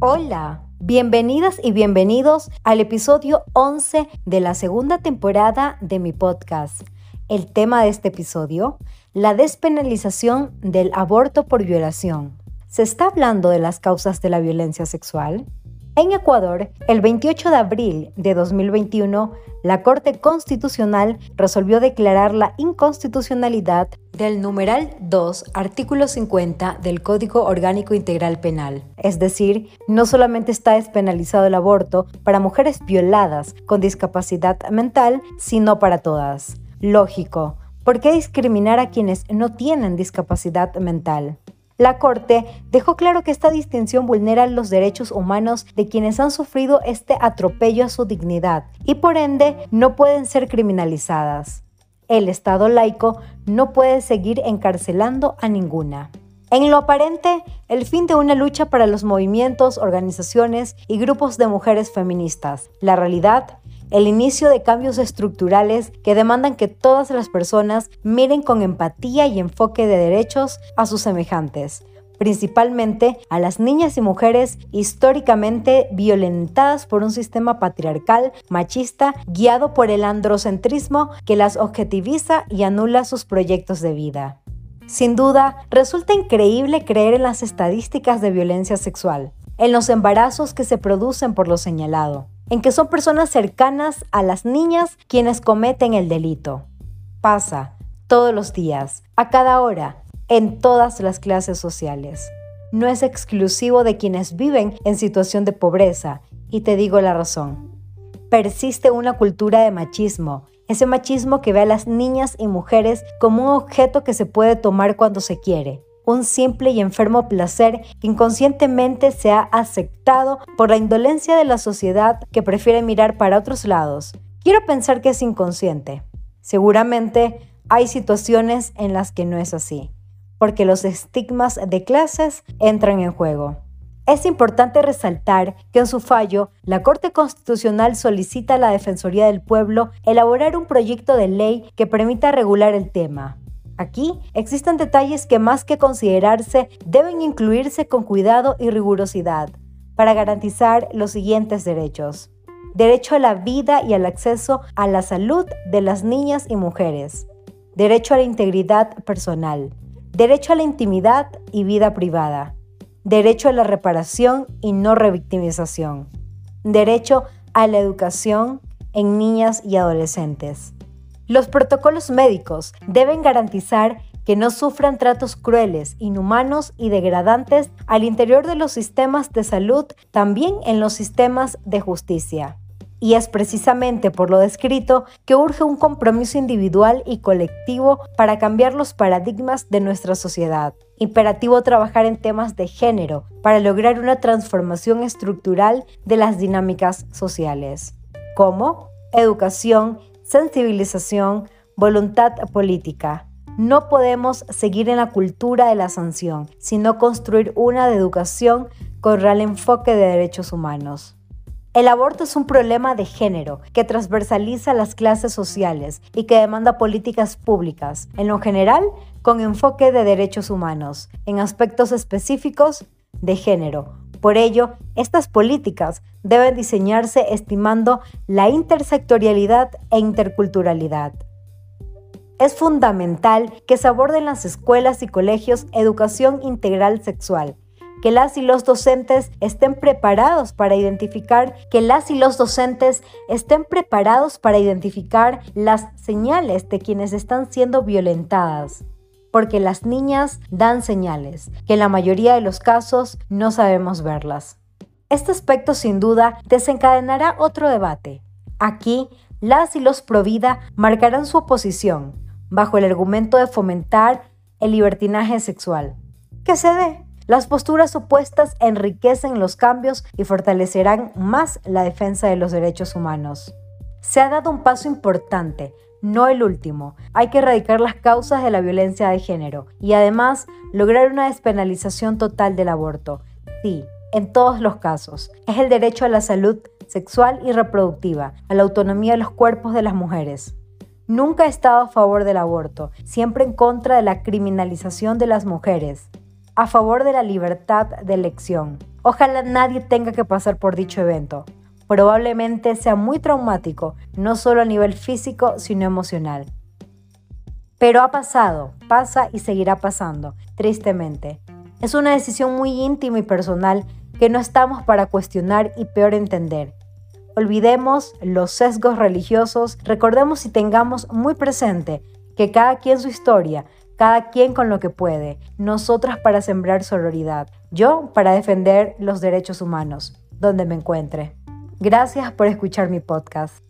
Hola, bienvenidas y bienvenidos al episodio 11 de la segunda temporada de mi podcast. El tema de este episodio, la despenalización del aborto por violación. ¿Se está hablando de las causas de la violencia sexual? En Ecuador, el 28 de abril de 2021, la Corte Constitucional resolvió declarar la inconstitucionalidad del numeral 2, artículo 50 del Código Orgánico Integral Penal. Es decir, no solamente está despenalizado el aborto para mujeres violadas con discapacidad mental, sino para todas. Lógico, ¿por qué discriminar a quienes no tienen discapacidad mental? La Corte dejó claro que esta distinción vulnera los derechos humanos de quienes han sufrido este atropello a su dignidad y por ende no pueden ser criminalizadas. El Estado laico no puede seguir encarcelando a ninguna. En lo aparente, el fin de una lucha para los movimientos, organizaciones y grupos de mujeres feministas. La realidad el inicio de cambios estructurales que demandan que todas las personas miren con empatía y enfoque de derechos a sus semejantes, principalmente a las niñas y mujeres históricamente violentadas por un sistema patriarcal, machista, guiado por el androcentrismo que las objetiviza y anula sus proyectos de vida. Sin duda, resulta increíble creer en las estadísticas de violencia sexual, en los embarazos que se producen por lo señalado en que son personas cercanas a las niñas quienes cometen el delito. Pasa todos los días, a cada hora, en todas las clases sociales. No es exclusivo de quienes viven en situación de pobreza, y te digo la razón. Persiste una cultura de machismo, ese machismo que ve a las niñas y mujeres como un objeto que se puede tomar cuando se quiere, un simple y enfermo placer que inconscientemente se ha aceptado por la indolencia de la sociedad que prefiere mirar para otros lados. Quiero pensar que es inconsciente. Seguramente hay situaciones en las que no es así, porque los estigmas de clases entran en juego. Es importante resaltar que en su fallo, la Corte Constitucional solicita a la Defensoría del Pueblo elaborar un proyecto de ley que permita regular el tema. Aquí existen detalles que más que considerarse deben incluirse con cuidado y rigurosidad para garantizar los siguientes derechos. Derecho a la vida y al acceso a la salud de las niñas y mujeres. Derecho a la integridad personal. Derecho a la intimidad y vida privada. Derecho a la reparación y no revictimización. Derecho a la educación en niñas y adolescentes. Los protocolos médicos deben garantizar que no sufran tratos crueles, inhumanos y degradantes al interior de los sistemas de salud, también en los sistemas de justicia. Y es precisamente por lo descrito que urge un compromiso individual y colectivo para cambiar los paradigmas de nuestra sociedad. Imperativo trabajar en temas de género para lograr una transformación estructural de las dinámicas sociales. como Educación, sensibilización, voluntad política. No podemos seguir en la cultura de la sanción, sino construir una de educación con real enfoque de derechos humanos. El aborto es un problema de género que transversaliza las clases sociales y que demanda políticas públicas, en lo general con enfoque de derechos humanos, en aspectos específicos de género, por ello, estas políticas deben diseñarse estimando la intersectorialidad e interculturalidad. Es fundamental que se aborde en las escuelas y colegios educación integral sexual, que las y los docentes estén preparados para identificar que las y los docentes estén preparados para identificar las señales de quienes están siendo violentadas porque las niñas dan señales, que en la mayoría de los casos no sabemos verlas. Este aspecto sin duda desencadenará otro debate. Aquí, las y los Provida marcarán su oposición, bajo el argumento de fomentar el libertinaje sexual. Que se dé. Las posturas opuestas enriquecen los cambios y fortalecerán más la defensa de los derechos humanos. Se ha dado un paso importante no el último. Hay que erradicar las causas de la violencia de género y además lograr una despenalización total del aborto. Sí, en todos los casos. Es el derecho a la salud sexual y reproductiva, a la autonomía de los cuerpos de las mujeres. Nunca he estado a favor del aborto, siempre en contra de la criminalización de las mujeres, a favor de la libertad de elección. Ojalá nadie tenga que pasar por dicho evento. Probablemente sea muy traumático, no solo a nivel físico, sino emocional. Pero ha pasado, pasa y seguirá pasando, tristemente. Es una decisión muy íntima y personal que no estamos para cuestionar y peor entender. Olvidemos los sesgos religiosos, recordemos y tengamos muy presente que cada quien su historia, cada quien con lo que puede, nosotras para sembrar sororidad, yo para defender los derechos humanos, donde me encuentre. Gracias por escuchar mi podcast.